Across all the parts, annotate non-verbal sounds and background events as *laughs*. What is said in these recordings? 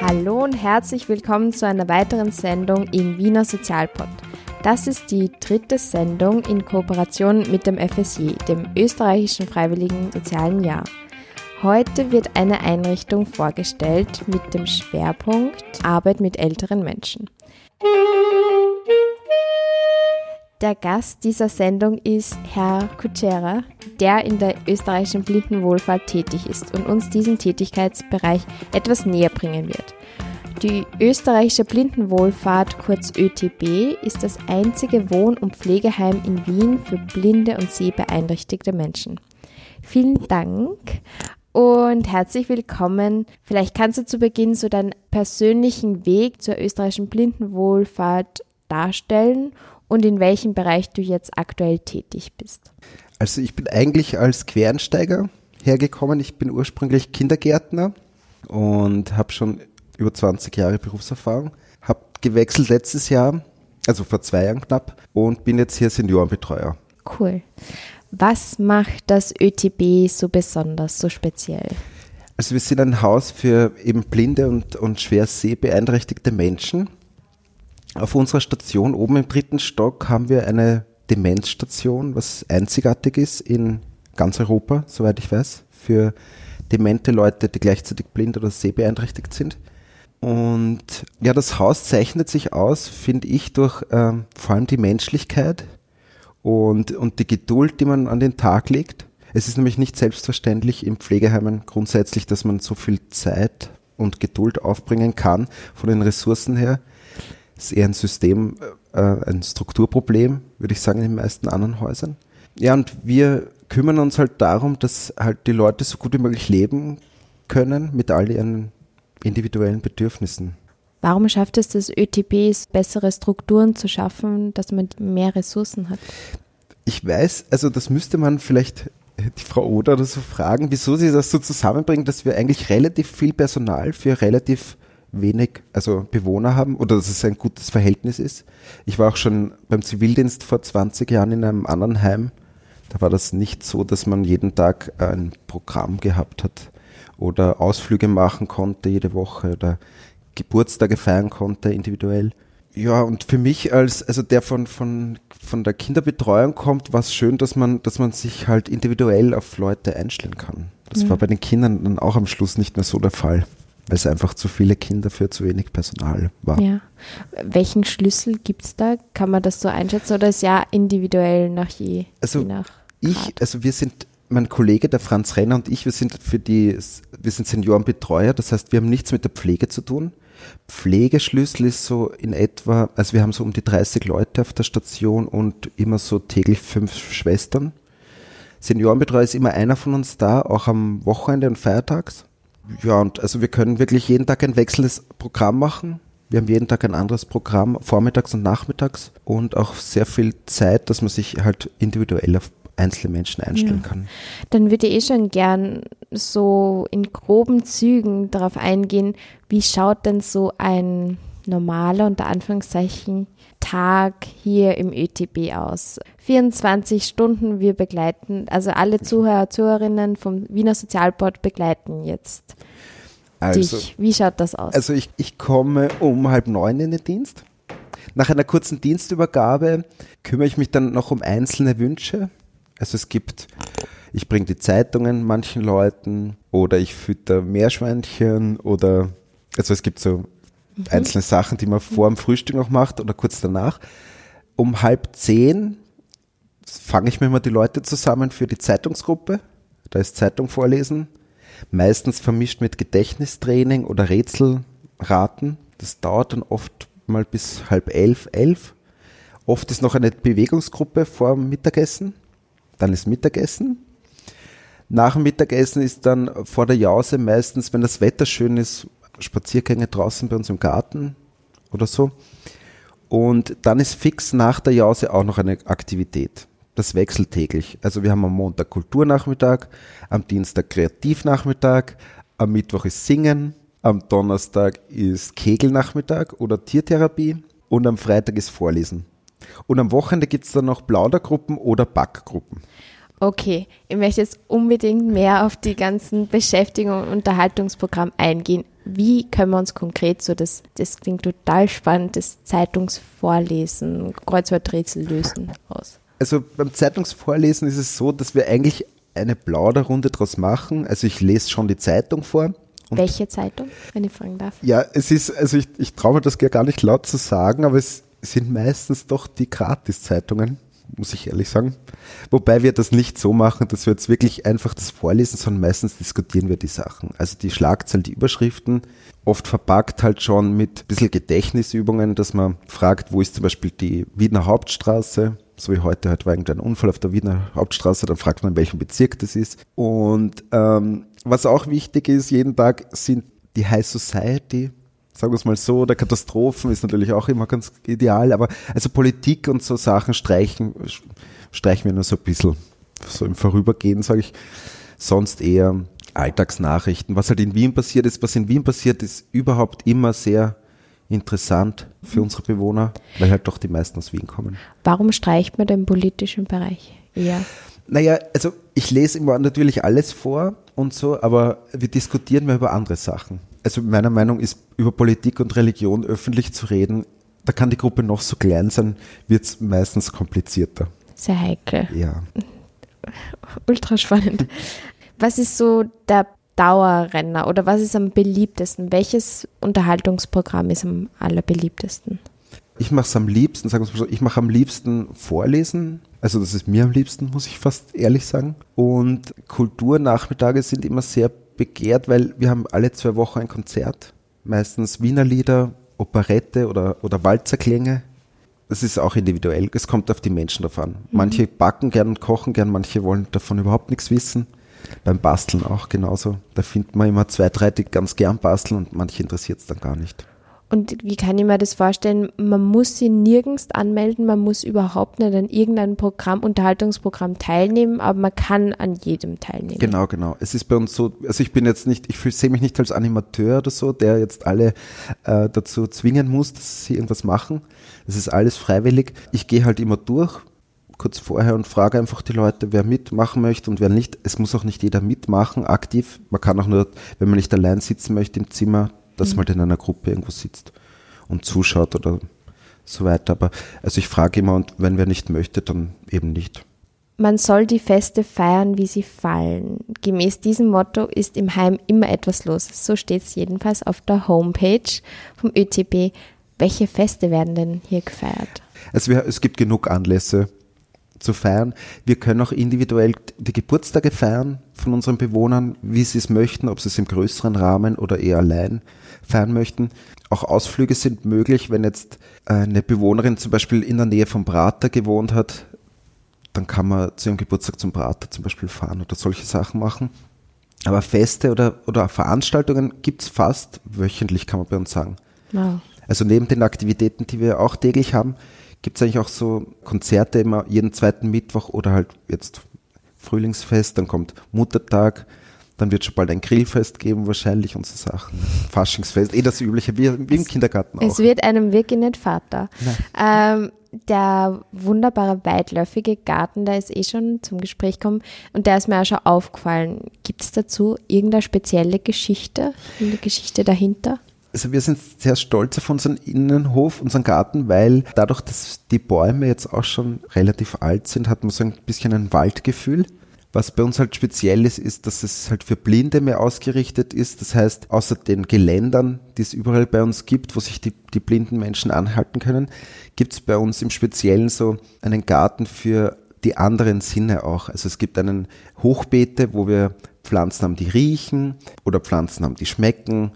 Hallo und herzlich willkommen zu einer weiteren Sendung im Wiener Sozialpod. Das ist die dritte Sendung in Kooperation mit dem FSJ, dem österreichischen Freiwilligen Sozialen Jahr. Heute wird eine Einrichtung vorgestellt mit dem Schwerpunkt Arbeit mit älteren Menschen. Der Gast dieser Sendung ist Herr Kutschera, der in der österreichischen Blindenwohlfahrt tätig ist und uns diesen Tätigkeitsbereich etwas näher bringen wird. Die österreichische Blindenwohlfahrt, kurz ÖTB, ist das einzige Wohn- und Pflegeheim in Wien für blinde und sehbeeinträchtigte Menschen. Vielen Dank und herzlich willkommen. Vielleicht kannst du zu Beginn so deinen persönlichen Weg zur österreichischen Blindenwohlfahrt darstellen und in welchem Bereich du jetzt aktuell tätig bist. Also ich bin eigentlich als Quereinsteiger hergekommen. Ich bin ursprünglich Kindergärtner und habe schon über 20 Jahre Berufserfahrung. Habe gewechselt letztes Jahr, also vor zwei Jahren knapp, und bin jetzt hier Seniorenbetreuer. Cool. Was macht das ÖTB so besonders, so speziell? Also wir sind ein Haus für eben blinde und, und schwer sehbeeinträchtigte Menschen. Auf unserer Station oben im dritten Stock haben wir eine Demenzstation, was einzigartig ist in ganz Europa, soweit ich weiß, für demente Leute, die gleichzeitig blind oder sehbeeinträchtigt sind. Und ja, das Haus zeichnet sich aus, finde ich, durch ähm, vor allem die Menschlichkeit und, und die Geduld, die man an den Tag legt. Es ist nämlich nicht selbstverständlich im Pflegeheimen grundsätzlich, dass man so viel Zeit und Geduld aufbringen kann von den Ressourcen her. Das ist eher ein System, äh, ein Strukturproblem, würde ich sagen, in den meisten anderen Häusern. Ja, und wir kümmern uns halt darum, dass halt die Leute so gut wie möglich leben können mit all ihren individuellen Bedürfnissen. Warum schafft es das ÖTB, bessere Strukturen zu schaffen, dass man mehr Ressourcen hat? Ich weiß, also das müsste man vielleicht die Frau Oder oder so fragen, wieso sie das so zusammenbringen, dass wir eigentlich relativ viel Personal für relativ wenig, also Bewohner haben oder dass es ein gutes Verhältnis ist. Ich war auch schon beim Zivildienst vor 20 Jahren in einem anderen Heim. Da war das nicht so, dass man jeden Tag ein Programm gehabt hat oder Ausflüge machen konnte jede Woche oder Geburtstage feiern konnte individuell. Ja, und für mich als, also der von, von, von der Kinderbetreuung kommt, war es schön, dass man, dass man sich halt individuell auf Leute einstellen kann. Das mhm. war bei den Kindern dann auch am Schluss nicht mehr so der Fall, weil es einfach zu viele Kinder für zu wenig Personal war. Ja. Welchen Schlüssel gibt es da? Kann man das so einschätzen oder ist ja individuell nach je? Also je nach ich, also wir sind mein Kollege, der Franz Renner und ich, wir sind für die, wir sind Seniorenbetreuer, das heißt, wir haben nichts mit der Pflege zu tun. Pflegeschlüssel ist so in etwa, also wir haben so um die 30 Leute auf der Station und immer so täglich fünf Schwestern. Seniorenbetreuer ist immer einer von uns da, auch am Wochenende und feiertags. Ja, und also wir können wirklich jeden Tag ein wechselndes Programm machen. Wir haben jeden Tag ein anderes Programm, vormittags und nachmittags und auch sehr viel Zeit, dass man sich halt individuell auf einzelne Menschen einstellen ja. kann. Dann würde ich eh schon gern so in groben Zügen darauf eingehen, wie schaut denn so ein normaler, unter Anführungszeichen, Tag hier im ÖTB aus? 24 Stunden, wir begleiten, also alle Zuhörer, Zuhörerinnen vom Wiener Sozialbord begleiten jetzt also, dich. Wie schaut das aus? Also ich, ich komme um halb neun in den Dienst. Nach einer kurzen Dienstübergabe kümmere ich mich dann noch um einzelne Wünsche. Also es gibt, ich bringe die Zeitungen manchen Leuten oder ich fütter Meerschweinchen oder, also es gibt so mhm. einzelne Sachen, die man vor dem Frühstück noch macht oder kurz danach. Um halb zehn fange ich mir immer die Leute zusammen für die Zeitungsgruppe. Da ist Zeitung vorlesen. Meistens vermischt mit Gedächtnistraining oder Rätselraten. Das dauert dann oft mal bis halb elf, elf. Oft ist noch eine Bewegungsgruppe vor dem Mittagessen dann ist Mittagessen. Nach dem Mittagessen ist dann vor der Jause meistens, wenn das Wetter schön ist, Spaziergänge draußen bei uns im Garten oder so. Und dann ist fix nach der Jause auch noch eine Aktivität. Das wechselt täglich. Also wir haben am Montag Kulturnachmittag, am Dienstag Kreativnachmittag, am Mittwoch ist Singen, am Donnerstag ist Kegelnachmittag oder Tiertherapie und am Freitag ist Vorlesen. Und am Wochenende gibt es dann noch Plaudergruppen oder Backgruppen. Okay, ich möchte jetzt unbedingt mehr auf die ganzen Beschäftigung und Unterhaltungsprogramm eingehen. Wie können wir uns konkret so das, das klingt total spannend, das Zeitungsvorlesen, Kreuzworträtsel lösen aus? Also beim Zeitungsvorlesen ist es so, dass wir eigentlich eine Plauderrunde draus machen. Also ich lese schon die Zeitung vor. Welche Zeitung, wenn ich fragen darf? Ja, es ist, also ich, ich traue mir das gar nicht laut zu sagen, aber es sind meistens doch die Gratiszeitungen muss ich ehrlich sagen. Wobei wir das nicht so machen, dass wir jetzt wirklich einfach das vorlesen, sondern meistens diskutieren wir die Sachen. Also die Schlagzeilen, die Überschriften, oft verpackt halt schon mit ein bisschen Gedächtnisübungen, dass man fragt, wo ist zum Beispiel die Wiener Hauptstraße, so wie heute halt war irgendein Unfall auf der Wiener Hauptstraße, dann fragt man, in welchem Bezirk das ist. Und ähm, was auch wichtig ist, jeden Tag sind die High Society, sagen wir es mal so, oder Katastrophen ist natürlich auch immer ganz ideal, aber also Politik und so Sachen streichen, streichen wir nur so ein bisschen, so im Vorübergehen, sage ich. Sonst eher Alltagsnachrichten. Was halt in Wien passiert ist, was in Wien passiert, ist überhaupt immer sehr interessant für mhm. unsere Bewohner, weil halt doch die meisten aus Wien kommen. Warum streicht man den politischen Bereich eher? Naja, also ich lese immer natürlich alles vor und so, aber wir diskutieren mal über andere Sachen also meiner Meinung ist, über Politik und Religion öffentlich zu reden, da kann die Gruppe noch so klein sein, wird es meistens komplizierter. Sehr heikel. Ja. *laughs* Ultra spannend. Was ist so der Dauerrenner oder was ist am beliebtesten? Welches Unterhaltungsprogramm ist am allerbeliebtesten? Ich mache es am liebsten, sagen wir mal so, ich mache am liebsten Vorlesen. Also das ist mir am liebsten, muss ich fast ehrlich sagen. Und Kulturnachmittage sind immer sehr begehrt, weil wir haben alle zwei Wochen ein Konzert. Meistens Wiener Lieder, Operette oder, oder Walzerklänge. Das ist auch individuell. Es kommt auf die Menschen davon. Mhm. Manche backen gern und kochen gern, manche wollen davon überhaupt nichts wissen. Beim Basteln auch genauso. Da findet man immer zwei, drei, die ganz gern basteln und manche interessiert es dann gar nicht. Und wie kann ich mir das vorstellen? Man muss sie nirgends anmelden, man muss überhaupt nicht an irgendeinem Programm, Unterhaltungsprogramm teilnehmen, aber man kann an jedem teilnehmen. Genau, genau. Es ist bei uns so, also ich bin jetzt nicht, ich sehe mich nicht als Animateur oder so, der jetzt alle äh, dazu zwingen muss, dass sie irgendwas machen. Es ist alles freiwillig. Ich gehe halt immer durch, kurz vorher und frage einfach die Leute, wer mitmachen möchte und wer nicht. Es muss auch nicht jeder mitmachen, aktiv. Man kann auch nur, wenn man nicht allein sitzen möchte im Zimmer, dass mhm. man halt in einer Gruppe irgendwo sitzt und zuschaut oder so weiter. Aber also ich frage immer und wenn wer nicht möchte, dann eben nicht. Man soll die Feste feiern, wie sie fallen. Gemäß diesem Motto ist im Heim immer etwas los. So steht es jedenfalls auf der Homepage vom ÖTB. Welche Feste werden denn hier gefeiert? Also es gibt genug Anlässe zu feiern. Wir können auch individuell die Geburtstage feiern von unseren Bewohnern, wie sie es möchten, ob sie es im größeren Rahmen oder eher allein feiern möchten. Auch Ausflüge sind möglich, wenn jetzt eine Bewohnerin zum Beispiel in der Nähe vom Prater gewohnt hat, dann kann man zu ihrem Geburtstag zum Prater zum Beispiel fahren oder solche Sachen machen. Aber Feste oder, oder Veranstaltungen gibt es fast wöchentlich, kann man bei uns sagen. Wow. Also neben den Aktivitäten, die wir auch täglich haben, gibt es eigentlich auch so Konzerte immer jeden zweiten Mittwoch oder halt jetzt Frühlingsfest, dann kommt Muttertag, dann wird schon bald ein Grillfest geben, wahrscheinlich und so Sachen. Faschingsfest, eh das Übliche, wie, wie im Kindergarten auch. Es wird einem wirklich nicht Vater. Ähm, der wunderbare weitläufige Garten, der ist eh schon zum Gespräch gekommen und der ist mir auch schon aufgefallen. Gibt es dazu irgendeine spezielle Geschichte, eine Geschichte dahinter? Also wir sind sehr stolz auf unseren Innenhof, unseren Garten, weil dadurch, dass die Bäume jetzt auch schon relativ alt sind, hat man so ein bisschen ein Waldgefühl. Was bei uns halt speziell ist, ist, dass es halt für Blinde mehr ausgerichtet ist. Das heißt, außer den Geländern, die es überall bei uns gibt, wo sich die, die blinden Menschen anhalten können, gibt es bei uns im Speziellen so einen Garten für die anderen Sinne auch. Also es gibt einen Hochbeete, wo wir Pflanzen haben, die riechen oder Pflanzen haben, die schmecken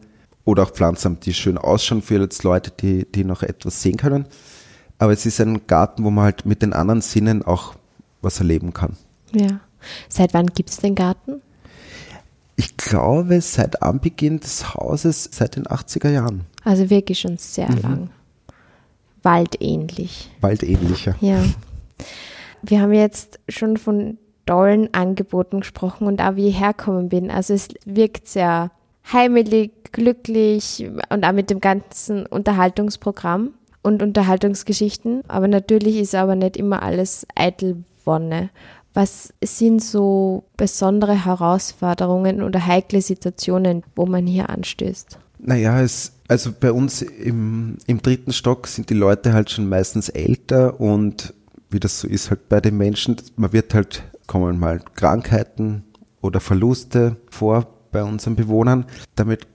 oder auch Pflanzen die schön ausschauen für jetzt Leute, die, die noch etwas sehen können. Aber es ist ein Garten, wo man halt mit den anderen Sinnen auch was erleben kann. Ja. Seit wann gibt es den Garten? Ich glaube, seit Anbeginn des Hauses, seit den 80er Jahren. Also wirklich schon sehr mhm. lang. Waldähnlich. Waldähnlicher. Ja. Wir haben jetzt schon von tollen Angeboten gesprochen und auch wie ich herkommen bin. Also es wirkt sehr heimelig, glücklich und auch mit dem ganzen Unterhaltungsprogramm. und Unterhaltungsgeschichten. Aber natürlich ist aber nicht immer alles eitel Wonne. Was sind so besondere Herausforderungen oder heikle Situationen, wo man hier anstößt? Naja, es, also bei uns im, im dritten Stock sind die Leute halt schon meistens älter und wie das so ist halt bei den Menschen, man wird halt, kommen mal Krankheiten oder Verluste vor bei unseren Bewohnern. Damit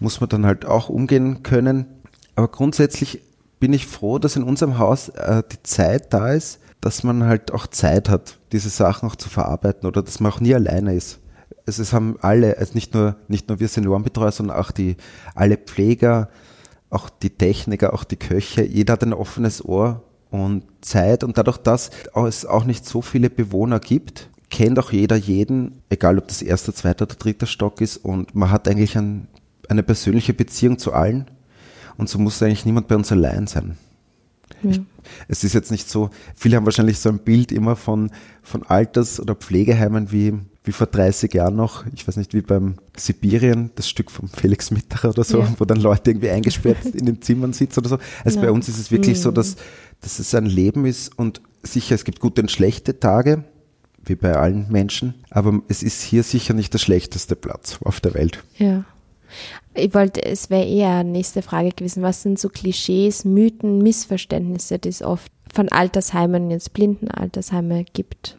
muss man dann halt auch umgehen können. Aber grundsätzlich bin ich froh, dass in unserem Haus äh, die Zeit da ist, dass man halt auch Zeit hat, diese Sachen auch zu verarbeiten oder dass man auch nie alleine ist. Also es haben alle, also nicht nur, nicht nur wir Seniorenbetreuer, sondern auch die, alle Pfleger, auch die Techniker, auch die Köche, jeder hat ein offenes Ohr und Zeit und dadurch, dass es auch nicht so viele Bewohner gibt, kennt auch jeder jeden, egal ob das erster, zweiter oder dritter Stock ist und man hat eigentlich ein, eine persönliche Beziehung zu allen und so muss eigentlich niemand bei uns allein sein. Ja. Ich, es ist jetzt nicht so, viele haben wahrscheinlich so ein Bild immer von, von Alters- oder Pflegeheimen wie, wie vor 30 Jahren noch, ich weiß nicht, wie beim Sibirien, das Stück von Felix Mitterer oder so, ja. wo dann Leute irgendwie eingesperrt in den Zimmern sitzen oder so. Also ja. bei uns ist es wirklich mhm. so, dass, dass es ein Leben ist und sicher, es gibt gute und schlechte Tage, wie bei allen Menschen, aber es ist hier sicher nicht der schlechteste Platz auf der Welt. Ja. Ich wollte, es wäre eher nächste Frage gewesen. Was sind so Klischees, Mythen, Missverständnisse, die es oft von Altersheimen, jetzt blinden Altersheime gibt?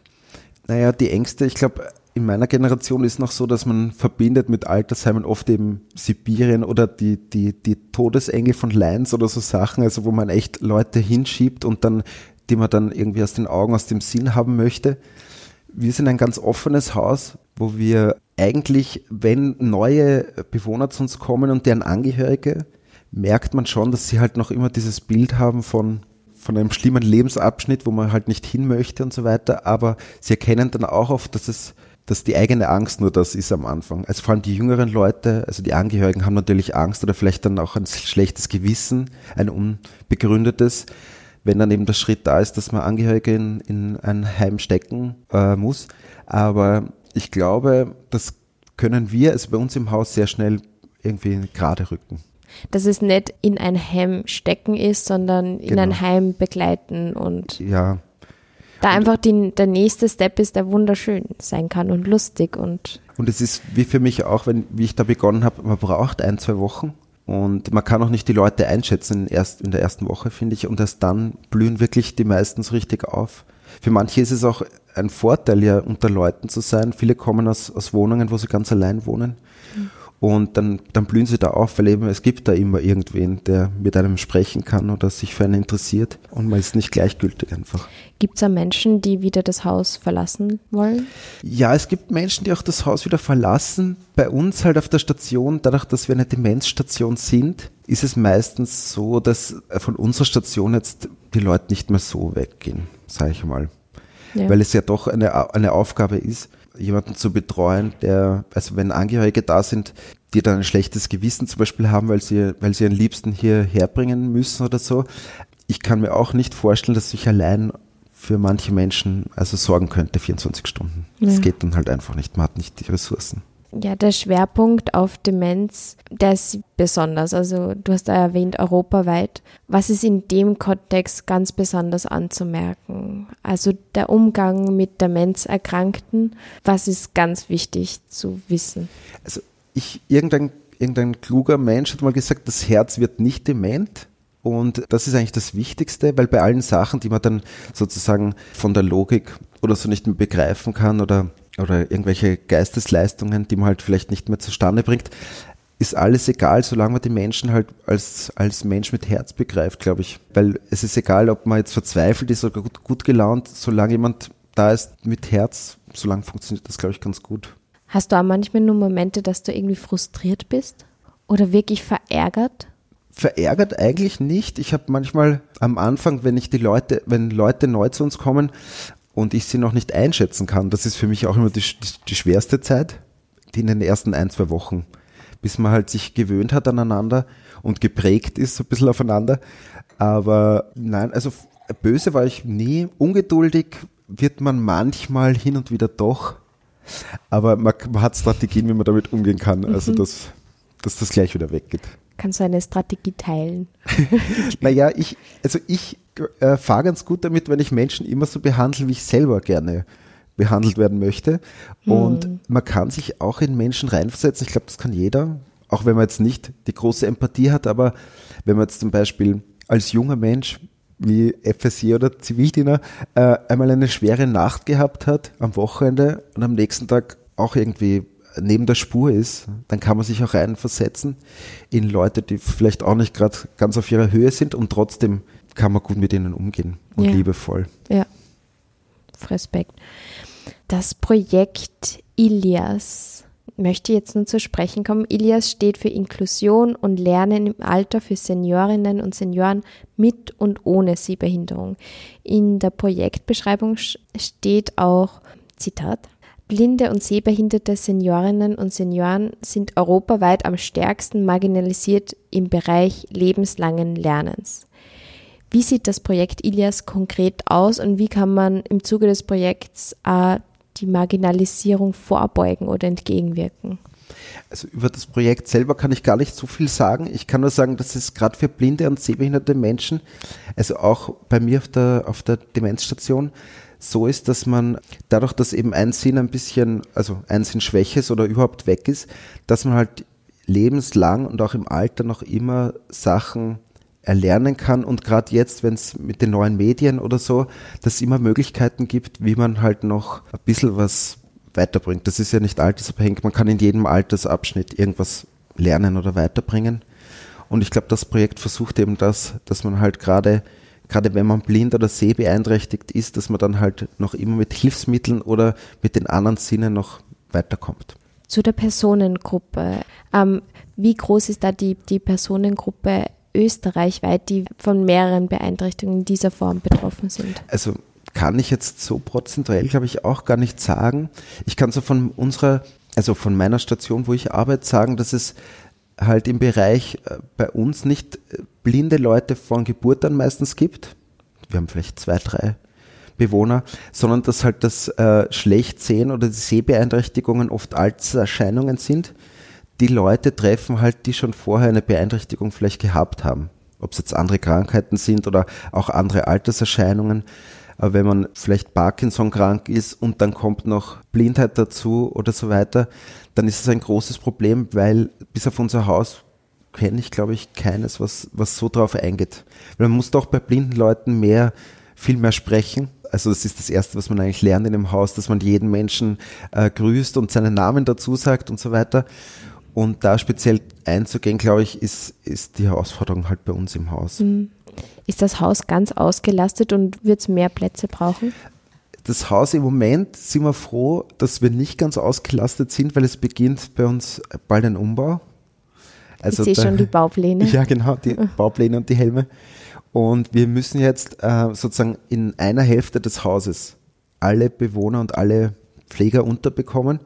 Naja, die Ängste, ich glaube, in meiner Generation ist noch so, dass man verbindet mit Altersheimen oft eben Sibirien oder die, die, die Todesengel von Lions oder so Sachen, also wo man echt Leute hinschiebt und dann, die man dann irgendwie aus den Augen, aus dem Sinn haben möchte. Wir sind ein ganz offenes Haus, wo wir eigentlich, wenn neue Bewohner zu uns kommen und deren Angehörige, merkt man schon, dass sie halt noch immer dieses Bild haben von, von einem schlimmen Lebensabschnitt, wo man halt nicht hin möchte und so weiter. Aber sie erkennen dann auch oft, dass es, dass die eigene Angst nur das ist am Anfang. Also vor allem die jüngeren Leute, also die Angehörigen haben natürlich Angst oder vielleicht dann auch ein schlechtes Gewissen, ein unbegründetes wenn dann eben der Schritt da ist, dass man Angehörige in, in ein Heim stecken äh, muss. Aber ich glaube, das können wir, also bei uns im Haus, sehr schnell irgendwie gerade rücken. Dass es nicht in ein Heim stecken ist, sondern in genau. ein Heim begleiten und ja. da einfach die, der nächste Step ist, der wunderschön sein kann und lustig und. Und es ist wie für mich auch, wenn, wie ich da begonnen habe, man braucht ein, zwei Wochen und man kann auch nicht die Leute einschätzen erst in der ersten Woche, finde ich, und erst dann blühen wirklich die meisten so richtig auf. Für manche ist es auch ein Vorteil, ja unter Leuten zu sein. Viele kommen aus, aus Wohnungen, wo sie ganz allein wohnen. Mhm. Und dann, dann blühen sie da auf, weil eben es gibt da immer irgendwen, der mit einem sprechen kann oder sich für einen interessiert und man ist nicht gleichgültig einfach. Gibt es auch Menschen, die wieder das Haus verlassen wollen? Ja, es gibt Menschen, die auch das Haus wieder verlassen. Bei uns halt auf der Station, dadurch, dass wir eine Demenzstation sind, ist es meistens so, dass von unserer Station jetzt die Leute nicht mehr so weggehen, sage ich mal. Ja. Weil es ja doch eine, eine Aufgabe ist jemanden zu betreuen, der, also wenn Angehörige da sind, die dann ein schlechtes Gewissen zum Beispiel haben, weil sie, weil sie ihren Liebsten hier herbringen müssen oder so. Ich kann mir auch nicht vorstellen, dass ich allein für manche Menschen also sorgen könnte, 24 Stunden. Ja. Das geht dann halt einfach nicht. Man hat nicht die Ressourcen. Ja, der Schwerpunkt auf Demenz, der ist besonders. Also du hast da erwähnt, europaweit. Was ist in dem Kontext ganz besonders anzumerken? Also der Umgang mit Demenzerkrankten, was ist ganz wichtig zu wissen? Also ich, irgendein, irgendein kluger Mensch hat mal gesagt, das Herz wird nicht dement. Und das ist eigentlich das Wichtigste, weil bei allen Sachen, die man dann sozusagen von der Logik oder so nicht mehr begreifen kann oder oder irgendwelche Geistesleistungen, die man halt vielleicht nicht mehr zustande bringt, ist alles egal, solange man die Menschen halt als, als Mensch mit Herz begreift, glaube ich. Weil es ist egal, ob man jetzt verzweifelt ist oder gut, gut gelaunt, solange jemand da ist mit Herz, solange funktioniert das, glaube ich, ganz gut. Hast du auch manchmal nur Momente, dass du irgendwie frustriert bist? Oder wirklich verärgert? Verärgert eigentlich nicht. Ich habe manchmal am Anfang, wenn ich die Leute, wenn Leute neu zu uns kommen und ich sie noch nicht einschätzen kann, das ist für mich auch immer die, die schwerste Zeit, die in den ersten ein, zwei Wochen, bis man halt sich gewöhnt hat aneinander und geprägt ist so ein bisschen aufeinander. Aber nein, also böse war ich nie. Ungeduldig wird man manchmal hin und wieder doch. Aber man, man hat Strategien, wie man damit umgehen kann. Also, mhm. dass, dass das gleich wieder weggeht. Kannst du eine Strategie teilen? *laughs* naja, ich, also ich äh, fahre ganz gut damit, wenn ich Menschen immer so behandle, wie ich selber gerne behandelt werden möchte. Und hm. man kann sich auch in Menschen reinversetzen. Ich glaube, das kann jeder, auch wenn man jetzt nicht die große Empathie hat, aber wenn man jetzt zum Beispiel als junger Mensch wie FSJ oder Zivildiener äh, einmal eine schwere Nacht gehabt hat am Wochenende und am nächsten Tag auch irgendwie neben der Spur ist, dann kann man sich auch reinversetzen in Leute, die vielleicht auch nicht gerade ganz auf ihrer Höhe sind und trotzdem kann man gut mit ihnen umgehen und ja. liebevoll. Ja, Respekt. Das Projekt Ilias möchte jetzt nun zu sprechen kommen. Ilias steht für Inklusion und Lernen im Alter für Seniorinnen und Senioren mit und ohne Sehbehinderung. In der Projektbeschreibung steht auch, Zitat, Blinde und sehbehinderte Seniorinnen und Senioren sind europaweit am stärksten marginalisiert im Bereich lebenslangen Lernens. Wie sieht das Projekt Ilias konkret aus und wie kann man im Zuge des Projekts äh, die Marginalisierung vorbeugen oder entgegenwirken? Also über das Projekt selber kann ich gar nicht so viel sagen. Ich kann nur sagen, dass es gerade für blinde und sehbehinderte Menschen, also auch bei mir auf der, auf der Demenzstation, so ist, dass man dadurch, dass eben ein Sinn ein bisschen, also ein Sinn schwäch ist oder überhaupt weg ist, dass man halt lebenslang und auch im Alter noch immer Sachen erlernen kann und gerade jetzt, wenn es mit den neuen Medien oder so, dass es immer Möglichkeiten gibt, wie man halt noch ein bisschen was weiterbringt. Das ist ja nicht altersabhängig, man kann in jedem Altersabschnitt irgendwas lernen oder weiterbringen. Und ich glaube, das Projekt versucht eben das, dass man halt gerade gerade wenn man blind oder sehbeeinträchtigt ist, dass man dann halt noch immer mit Hilfsmitteln oder mit den anderen Sinnen noch weiterkommt. Zu der Personengruppe. Ähm, wie groß ist da die, die Personengruppe österreichweit, die von mehreren Beeinträchtigungen dieser Form betroffen sind? Also kann ich jetzt so prozentuell, glaube ich, auch gar nicht sagen. Ich kann so von unserer, also von meiner Station, wo ich arbeite, sagen, dass es halt im Bereich äh, bei uns nicht äh, blinde Leute von Geburt an meistens gibt. Wir haben vielleicht zwei, drei Bewohner, sondern dass halt das äh, Schlechtsehen oder die Sehbeeinträchtigungen oft Alterserscheinungen sind. Die Leute treffen halt, die schon vorher eine Beeinträchtigung vielleicht gehabt haben. Ob es jetzt andere Krankheiten sind oder auch andere Alterserscheinungen. Aber wenn man vielleicht Parkinson krank ist und dann kommt noch Blindheit dazu oder so weiter, dann ist es ein großes Problem, weil bis auf unser Haus kenne ich, glaube ich, keines, was, was so drauf eingeht. Weil man muss doch bei blinden Leuten mehr, viel mehr sprechen. Also das ist das Erste, was man eigentlich lernt in dem Haus, dass man jeden Menschen äh, grüßt und seinen Namen dazu sagt und so weiter. Und da speziell einzugehen, glaube ich, ist, ist die Herausforderung halt bei uns im Haus. Mhm. Ist das Haus ganz ausgelastet und wird es mehr Plätze brauchen? Das Haus im Moment sind wir froh, dass wir nicht ganz ausgelastet sind, weil es beginnt bei uns bald ein Umbau. Also ich sehe schon die Baupläne. *laughs* Ja, genau, die Baupläne und die Helme. Und wir müssen jetzt äh, sozusagen in einer Hälfte des Hauses alle Bewohner und alle Pfleger unterbekommen,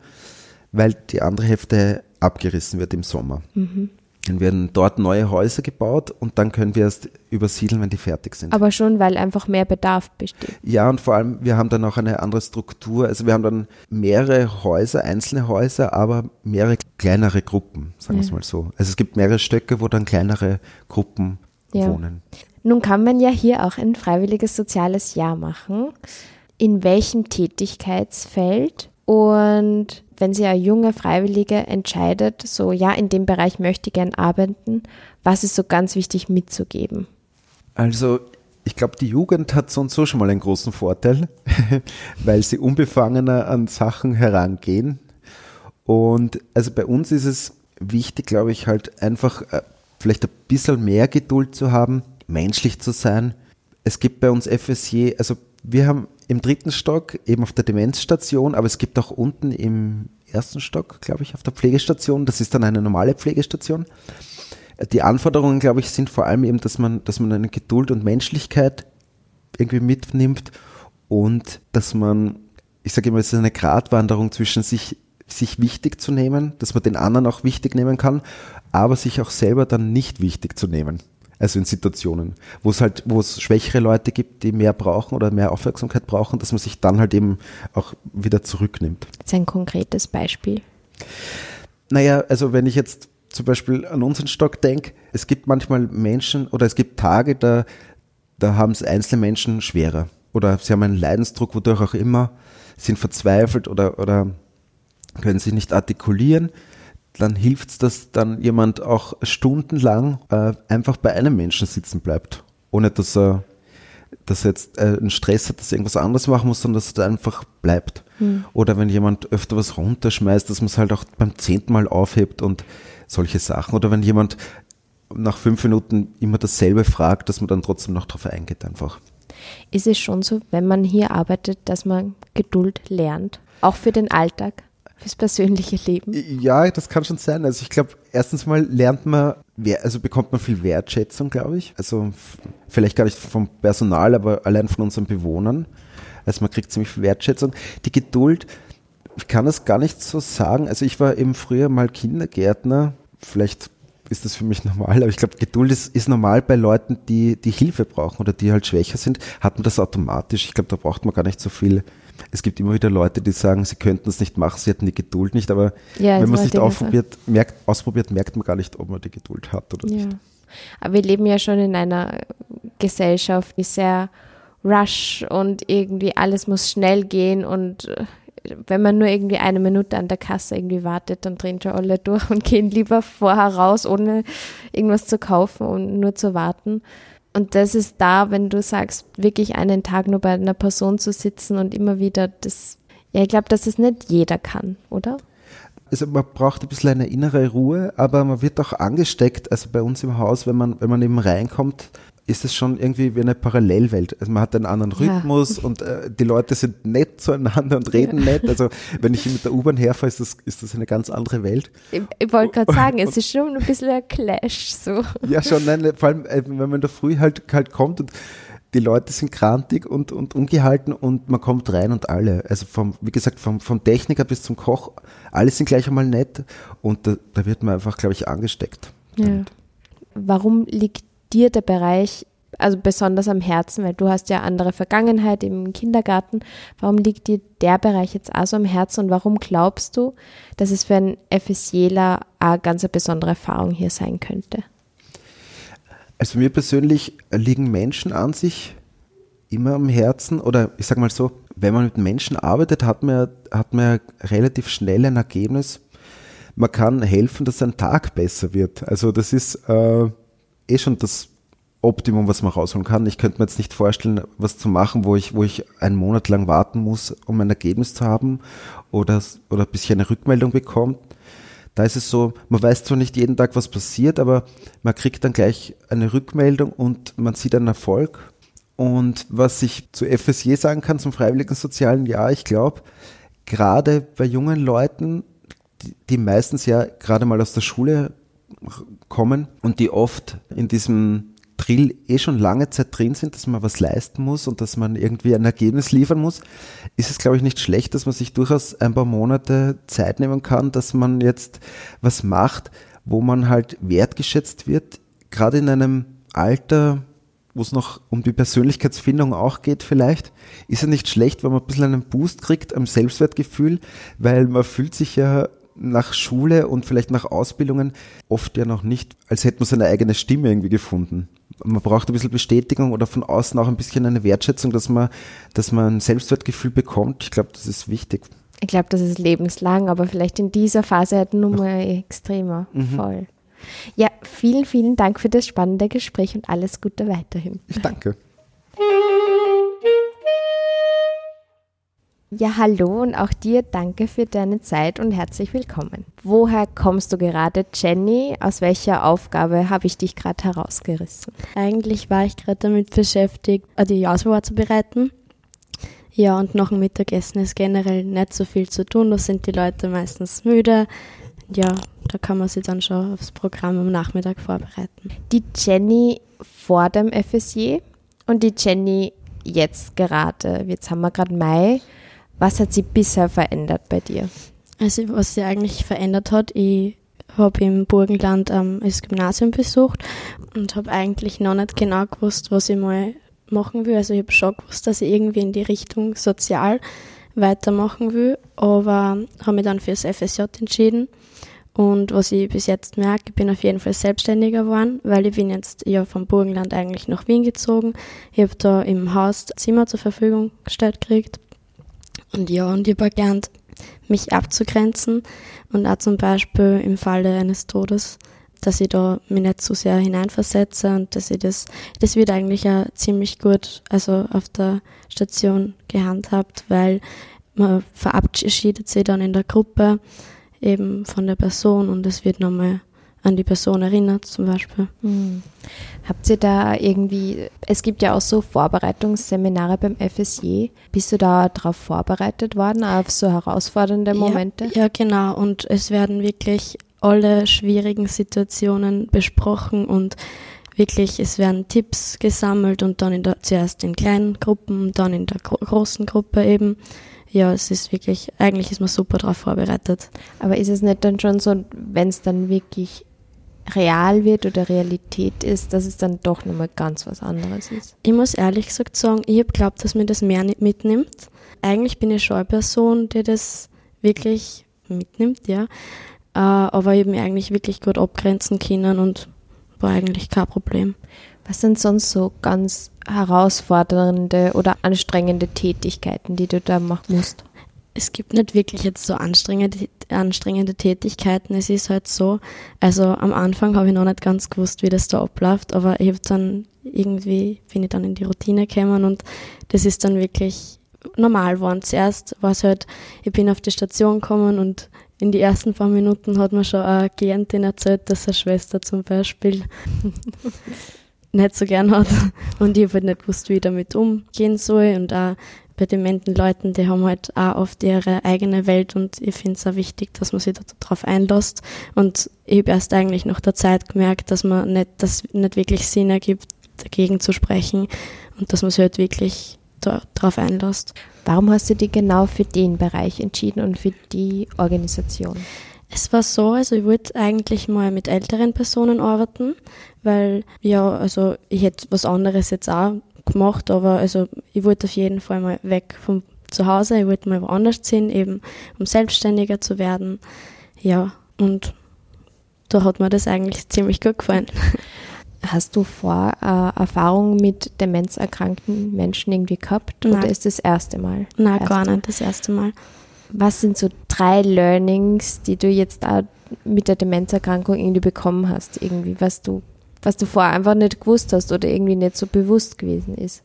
weil die andere Hälfte abgerissen wird im Sommer. Mhm. Dann werden dort neue Häuser gebaut und dann können wir erst übersiedeln, wenn die fertig sind. Aber schon, weil einfach mehr Bedarf besteht. Ja, und vor allem, wir haben dann auch eine andere Struktur. Also wir haben dann mehrere Häuser, einzelne Häuser, aber mehrere kleinere Gruppen, sagen wir es mal so. Also es gibt mehrere Stöcke, wo dann kleinere Gruppen ja. wohnen. Nun kann man ja hier auch ein freiwilliges soziales Jahr machen. In welchem Tätigkeitsfeld und wenn sie eine junge Freiwillige entscheidet, so ja, in dem Bereich möchte ich gern arbeiten, was ist so ganz wichtig mitzugeben? Also ich glaube, die Jugend hat so und so schon mal einen großen Vorteil, *laughs* weil sie unbefangener an Sachen herangehen. Und also bei uns ist es wichtig, glaube ich, halt einfach äh, vielleicht ein bisschen mehr Geduld zu haben, menschlich zu sein. Es gibt bei uns FSJ, also wir haben im dritten Stock, eben auf der Demenzstation, aber es gibt auch unten im ersten Stock, glaube ich, auf der Pflegestation. Das ist dann eine normale Pflegestation. Die Anforderungen, glaube ich, sind vor allem eben, dass man, dass man eine Geduld und Menschlichkeit irgendwie mitnimmt und dass man, ich sage immer, es ist eine Gratwanderung zwischen sich, sich wichtig zu nehmen, dass man den anderen auch wichtig nehmen kann, aber sich auch selber dann nicht wichtig zu nehmen. Also in Situationen, wo es halt, wo es schwächere Leute gibt, die mehr brauchen oder mehr Aufmerksamkeit brauchen, dass man sich dann halt eben auch wieder zurücknimmt. Das ist ein konkretes Beispiel. Naja, also wenn ich jetzt zum Beispiel an unseren Stock denke, es gibt manchmal Menschen oder es gibt Tage, da, da haben es einzelne Menschen schwerer. Oder sie haben einen Leidensdruck, wodurch auch immer, sind verzweifelt oder, oder können sich nicht artikulieren. Dann hilft es, dass dann jemand auch stundenlang äh, einfach bei einem Menschen sitzen bleibt, ohne dass er, dass er jetzt äh, einen Stress hat, dass er irgendwas anderes machen muss, sondern dass er da einfach bleibt. Mhm. Oder wenn jemand öfter was runterschmeißt, dass man es halt auch beim zehnten Mal aufhebt und solche Sachen. Oder wenn jemand nach fünf Minuten immer dasselbe fragt, dass man dann trotzdem noch darauf eingeht einfach. Ist es schon so, wenn man hier arbeitet, dass man Geduld lernt? Auch für den Alltag, fürs persönliche Leben? Ja, das kann schon sein. Also ich glaube, erstens mal lernt man, also bekommt man viel Wertschätzung, glaube ich. Also vielleicht gar nicht vom Personal, aber allein von unseren Bewohnern. Also man kriegt ziemlich viel Wertschätzung. Die Geduld, ich kann das gar nicht so sagen. Also ich war eben früher mal Kindergärtner. Vielleicht ist das für mich normal, aber ich glaube, Geduld ist, ist normal bei Leuten, die, die Hilfe brauchen oder die halt schwächer sind, hat man das automatisch. Ich glaube, da braucht man gar nicht so viel. Es gibt immer wieder Leute, die sagen, sie könnten es nicht machen, sie hätten die Geduld nicht, aber ja, wenn man es nicht ausprobiert merkt, ausprobiert, merkt man gar nicht, ob man die Geduld hat oder ja. nicht. Aber wir leben ja schon in einer Gesellschaft, die sehr rush und irgendwie alles muss schnell gehen und äh, wenn man nur irgendwie eine Minute an der Kasse irgendwie wartet, dann drehen schon alle durch und *laughs* gehen lieber vorher raus, ohne irgendwas zu kaufen und nur zu warten. Und das ist da, wenn du sagst, wirklich einen Tag nur bei einer Person zu sitzen und immer wieder das, ja, ich glaube, dass es nicht jeder kann, oder? Also man braucht ein bisschen eine innere Ruhe, aber man wird auch angesteckt. Also bei uns im Haus, wenn man, wenn man eben reinkommt, ist es schon irgendwie wie eine Parallelwelt. Also man hat einen anderen Rhythmus ja. *laughs* und äh, die Leute sind nett zueinander und reden ja. nett. Also wenn ich mit der U-Bahn herfahre, ist das, ist das eine ganz andere Welt. Ich, ich wollte gerade sagen, es ist schon ein bisschen ein Clash so. Ja, schon, nein, vor allem, äh, wenn man in der Früh halt, halt kommt und die Leute sind krantig und, und ungehalten und man kommt rein und alle, also vom, wie gesagt, vom, vom Techniker bis zum Koch, alle sind gleich einmal nett und da, da wird man einfach, glaube ich, angesteckt. Ja. Warum liegt dir der Bereich also besonders am Herzen, weil du hast ja andere Vergangenheit im Kindergarten. Warum liegt dir der Bereich jetzt auch so am Herzen und warum glaubst du, dass es für einen FSJler eine ganz besondere Erfahrung hier sein könnte? Also mir persönlich liegen Menschen an sich immer am Herzen oder ich sage mal so, wenn man mit Menschen arbeitet, hat man, hat man relativ schnell ein Ergebnis. Man kann helfen, dass ein Tag besser wird. Also das ist äh, eh schon das Optimum, was man rausholen kann. Ich könnte mir jetzt nicht vorstellen, was zu machen, wo ich, wo ich einen Monat lang warten muss, um ein Ergebnis zu haben oder, oder bis ich eine Rückmeldung bekomme. Da ist es so, man weiß zwar nicht jeden Tag, was passiert, aber man kriegt dann gleich eine Rückmeldung und man sieht einen Erfolg. Und was ich zu FSJ sagen kann, zum freiwilligen sozialen Jahr, ich glaube, gerade bei jungen Leuten, die, die meistens ja gerade mal aus der Schule kommen und die oft in diesem Drill eh schon lange Zeit drin sind, dass man was leisten muss und dass man irgendwie ein Ergebnis liefern muss, ist es, glaube ich, nicht schlecht, dass man sich durchaus ein paar Monate Zeit nehmen kann, dass man jetzt was macht, wo man halt wertgeschätzt wird, gerade in einem Alter, wo es noch um die Persönlichkeitsfindung auch geht vielleicht, ist es nicht schlecht, wenn man ein bisschen einen Boost kriegt am Selbstwertgefühl, weil man fühlt sich ja nach Schule und vielleicht nach Ausbildungen oft ja noch nicht, als hätte man seine eigene Stimme irgendwie gefunden. Man braucht ein bisschen Bestätigung oder von außen auch ein bisschen eine Wertschätzung, dass man, dass man ein Selbstwertgefühl bekommt. Ich glaube, das ist wichtig. Ich glaube, das ist lebenslang, aber vielleicht in dieser Phase halt nur mal extremer. Mhm. Voll. Ja, vielen, vielen Dank für das spannende Gespräch und alles Gute weiterhin. Ich danke. *laughs* Ja, hallo und auch dir danke für deine Zeit und herzlich willkommen. Woher kommst du gerade, Jenny? Aus welcher Aufgabe habe ich dich gerade herausgerissen? Eigentlich war ich gerade damit beschäftigt, die Auswahl zu bereiten. Ja, und nach dem Mittagessen ist generell nicht so viel zu tun. Da sind die Leute meistens müde. Ja, da kann man sich dann schon aufs Programm am Nachmittag vorbereiten. Die Jenny vor dem FSJ und die Jenny jetzt gerade. Jetzt haben wir gerade Mai. Was hat sie bisher verändert bei dir? Also was sie eigentlich verändert hat, ich habe im Burgenland ähm, das Gymnasium besucht und habe eigentlich noch nicht genau gewusst, was ich mal machen will. Also ich habe schon gewusst, dass ich irgendwie in die Richtung sozial weitermachen will, aber habe mich dann fürs FSJ entschieden Und was ich bis jetzt merke, ich bin auf jeden Fall selbstständiger geworden, weil ich bin jetzt ja vom Burgenland eigentlich nach Wien gezogen. Ich habe da im Haus Zimmer zur Verfügung gestellt gekriegt. Und ja, und ich habe gelernt, mich abzugrenzen. Und auch zum Beispiel im Falle eines Todes, dass ich da mich nicht zu sehr hineinversetze und dass ich das, das wird eigentlich ja ziemlich gut, also auf der Station gehandhabt, weil man verabschiedet sich dann in der Gruppe eben von der Person und es wird nochmal an die Person erinnert zum Beispiel. Mhm. Habt ihr da irgendwie, es gibt ja auch so Vorbereitungsseminare beim FSJ. Bist du da darauf vorbereitet worden, auf so herausfordernde Momente? Ja, ja, genau. Und es werden wirklich alle schwierigen Situationen besprochen und wirklich, es werden Tipps gesammelt und dann in der, zuerst in kleinen Gruppen, dann in der gro großen Gruppe eben ja, es ist wirklich, eigentlich ist man super darauf vorbereitet. Aber ist es nicht dann schon so, wenn es dann wirklich real wird oder Realität ist, dass es dann doch nochmal ganz was anderes ist? Ich muss ehrlich gesagt sagen, ich habe glaubt, dass mir das mehr nicht mitnimmt. Eigentlich bin ich schon eine Person, die das wirklich mitnimmt, ja. Äh, aber ich habe mich eigentlich wirklich gut abgrenzen können und war eigentlich kein Problem. Was sind sonst so ganz herausfordernde oder anstrengende Tätigkeiten, die du da machen musst? Es gibt nicht wirklich jetzt so anstrengende, anstrengende Tätigkeiten. Es ist halt so, also am Anfang habe ich noch nicht ganz gewusst, wie das da abläuft, aber ich habe dann irgendwie, bin ich dann in die Routine gekommen und das ist dann wirklich normal geworden. Zuerst war es halt, ich bin auf die Station gekommen und in die ersten paar Minuten hat mir schon eine Klientin erzählt, dass eine Schwester zum Beispiel *laughs* nicht so gern hat. Und ich habe halt nicht gewusst, wie ich damit umgehen soll. Und auch bei dementen Leuten, die haben halt auch oft ihre eigene Welt und ich finde es auch wichtig, dass man sich darauf einlässt. Und ich habe erst eigentlich nach der Zeit gemerkt, dass man nicht, dass nicht wirklich Sinn ergibt, dagegen zu sprechen und dass man sich halt wirklich darauf einlässt. Warum hast du dich genau für den Bereich entschieden und für die Organisation? Es war so, also ich wollte eigentlich mal mit älteren Personen arbeiten, weil ja, also ich hätte was anderes jetzt auch gemacht, aber also ich wollte auf jeden Fall mal weg vom Zuhause, ich wollte mal woanders ziehen, eben um selbstständiger zu werden. Ja, und da hat mir das eigentlich ziemlich gut gefallen. *laughs* Hast du vor äh, Erfahrung mit demenzerkrankten Menschen irgendwie gehabt Nein. oder ist das erste Mal? Nein, erste gar nicht das erste Mal. Was sind so drei Learnings, die du jetzt da mit der Demenzerkrankung irgendwie bekommen hast, irgendwie, was du, was du vorher einfach nicht gewusst hast oder irgendwie nicht so bewusst gewesen ist?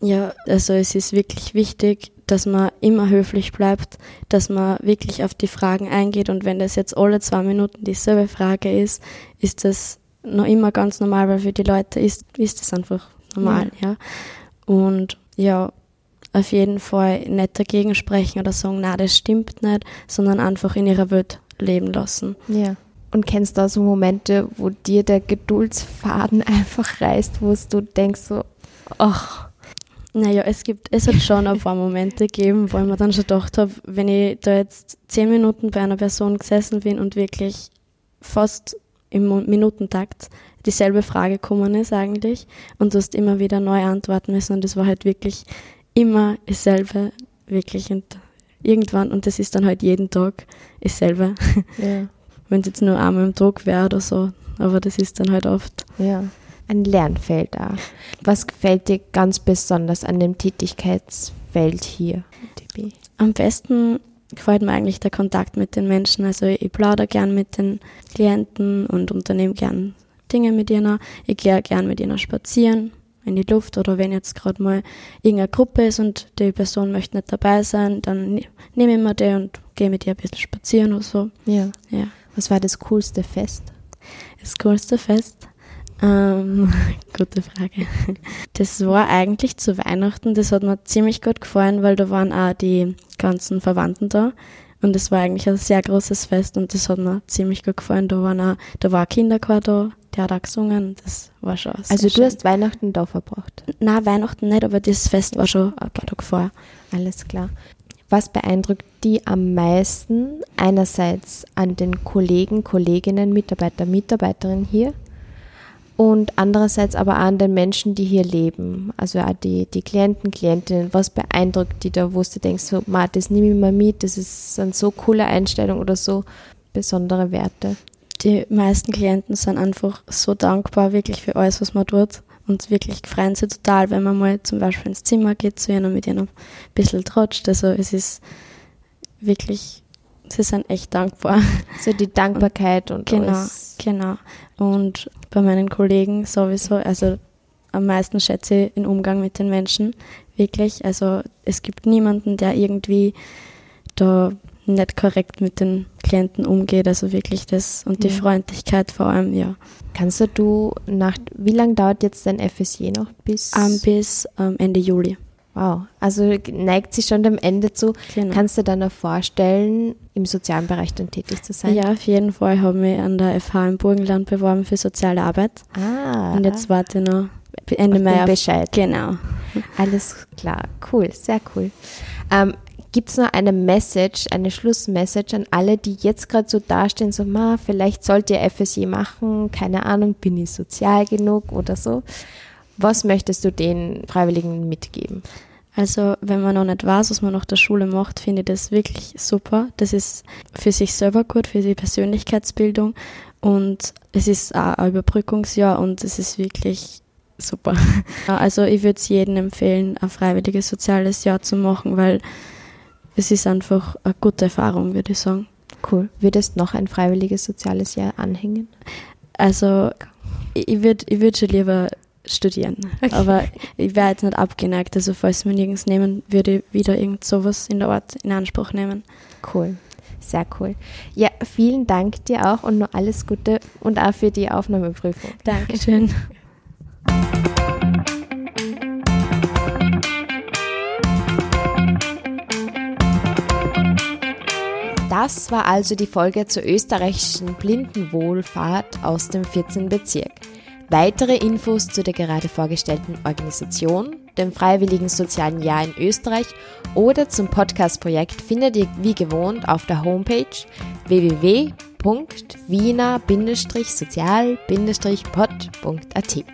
Ja, also es ist wirklich wichtig, dass man immer höflich bleibt, dass man wirklich auf die Fragen eingeht und wenn das jetzt alle zwei Minuten dieselbe Frage ist, ist das noch immer ganz normal, weil für die Leute ist, ist das einfach normal, ja. ja. Und ja, auf jeden Fall nicht dagegen sprechen oder sagen, na, das stimmt nicht, sondern einfach in ihrer Welt leben lassen. Ja. Und kennst du auch so Momente, wo dir der Geduldsfaden *laughs* einfach reißt, wo du denkst so, ach. Naja, es gibt, es hat schon ein paar Momente gegeben, wo ich mir dann schon gedacht habe, wenn ich da jetzt zehn Minuten bei einer Person gesessen bin und wirklich fast im Minutentakt dieselbe Frage gekommen ist eigentlich und du hast immer wieder neu antworten müssen und das war halt wirklich immer dasselbe, wirklich. Und irgendwann, und das ist dann halt jeden Tag dasselbe. *laughs* Ja. Wenn es jetzt nur einmal im Tag wäre oder so, aber das ist dann halt oft. Ja. Ein Lernfeld da. Was gefällt dir ganz besonders an dem Tätigkeitsfeld hier? Am besten gefällt mir eigentlich der Kontakt mit den Menschen. Also ich plaudere gern mit den Klienten und unternehme gern Dinge mit ihnen. Ich gehe gern mit ihnen spazieren in die Luft oder wenn jetzt gerade mal irgendeine Gruppe ist und die Person möchte nicht dabei sein, dann nehme ich mir die und gehe mit ihr ein bisschen spazieren oder so. Ja. ja. Was war das coolste Fest? Das coolste Fest? Ähm, *laughs* gute Frage. Das war eigentlich zu Weihnachten, das hat mir ziemlich gut gefallen, weil da waren auch die ganzen Verwandten da. Und es war eigentlich ein sehr großes Fest und das hat mir ziemlich gut gefallen. Da, waren auch, da war ein Kinderchor da, der hat auch gesungen. Das war schon Also du schön. hast Weihnachten da verbracht? Nein, Weihnachten nicht, aber das Fest war schon ein paar Tage vorher. Alles klar. Was beeindruckt die am meisten? Einerseits an den Kollegen, Kolleginnen, Mitarbeiter, Mitarbeiterinnen hier und andererseits aber auch an den Menschen, die hier leben. Also auch die, die Klienten, Klientinnen. Was beeindruckt die da, wo du denkst, so, Ma, das nehme ich mal mit, das ist eine so coole Einstellung oder so besondere Werte? Die meisten Klienten sind einfach so dankbar wirklich für alles, was man tut. Und wirklich freuen sich total, wenn man mal zum Beispiel ins Zimmer geht zu ihnen und mit ihnen ein bisschen trotscht. Also es ist wirklich, sie sind echt dankbar. *laughs* So die Dankbarkeit und, Genau, alles. genau. Und bei meinen Kollegen sowieso, also am meisten schätze ich den Umgang mit den Menschen. Wirklich. Also es gibt niemanden, der irgendwie da nicht korrekt mit den Klienten umgeht. Also wirklich das und die Ja. Freundlichkeit vor allem, ja. Kannst du du nach, wie lange dauert jetzt dein FSJ noch? Bis, Ähm, bis ähm, Ende Juli. wow, also neigt sich schon dem Ende zu. Genau. Kannst du dir dann noch vorstellen, im sozialen Bereich dann tätig zu sein? Ja, auf jeden Fall habe ich mich an der FH im Burgenland beworben für soziale Arbeit. Ah, Und jetzt warte ich noch Ende auf Mai auf Bescheid. Genau. Alles klar, cool, sehr cool. Ähm, Gibt es noch eine Message, eine Schlussmessage an alle, die jetzt gerade so dastehen, so, ma, vielleicht sollt ihr FSJ machen, keine Ahnung, bin ich sozial genug oder so? Was möchtest du den Freiwilligen mitgeben? Also, wenn man noch nicht weiß, was man nach der Schule macht, finde ich das wirklich super. Das ist für sich selber gut, für die Persönlichkeitsbildung und es ist auch ein Überbrückungsjahr und es ist wirklich super. *laughs* Also, ich würde es jedem empfehlen, ein freiwilliges soziales Jahr zu machen, weil es ist einfach eine gute Erfahrung, würde ich sagen. Cool. Würdest noch ein freiwilliges soziales Jahr anhängen? Also, ich würde ich würd schon lieber studieren, aber ich wäre jetzt nicht abgeneigt. Also, falls wir nirgends nehmen, würde ich wieder irgend sowas in der Art in Anspruch nehmen. Cool. Sehr cool. Ja, vielen Dank dir auch und noch alles Gute und auch für die Aufnahmeprüfung. Dankeschön. *laughs* Das war also die Folge zur österreichischen Blindenwohlfahrt aus dem 14. Bezirk. Weitere Infos zu der gerade vorgestellten Organisation, dem Freiwilligen Sozialen Jahr in Österreich oder zum Podcast-Projekt findet ihr wie gewohnt auf der Homepage www.wiener-sozial-pod.at.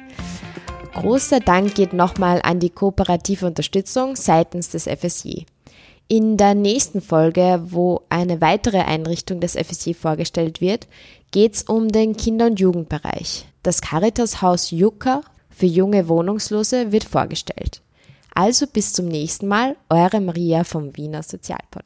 Großer Dank geht nochmal an die kooperative Unterstützung seitens des FSJ. In der nächsten Folge, wo eine weitere Einrichtung des FSJ vorgestellt wird, geht es um den Kinder- und Jugendbereich. Das Caritas-Haus Jucker für junge Wohnungslose wird vorgestellt. Also bis zum nächsten Mal, eure Maria vom Wiener Sozialpod.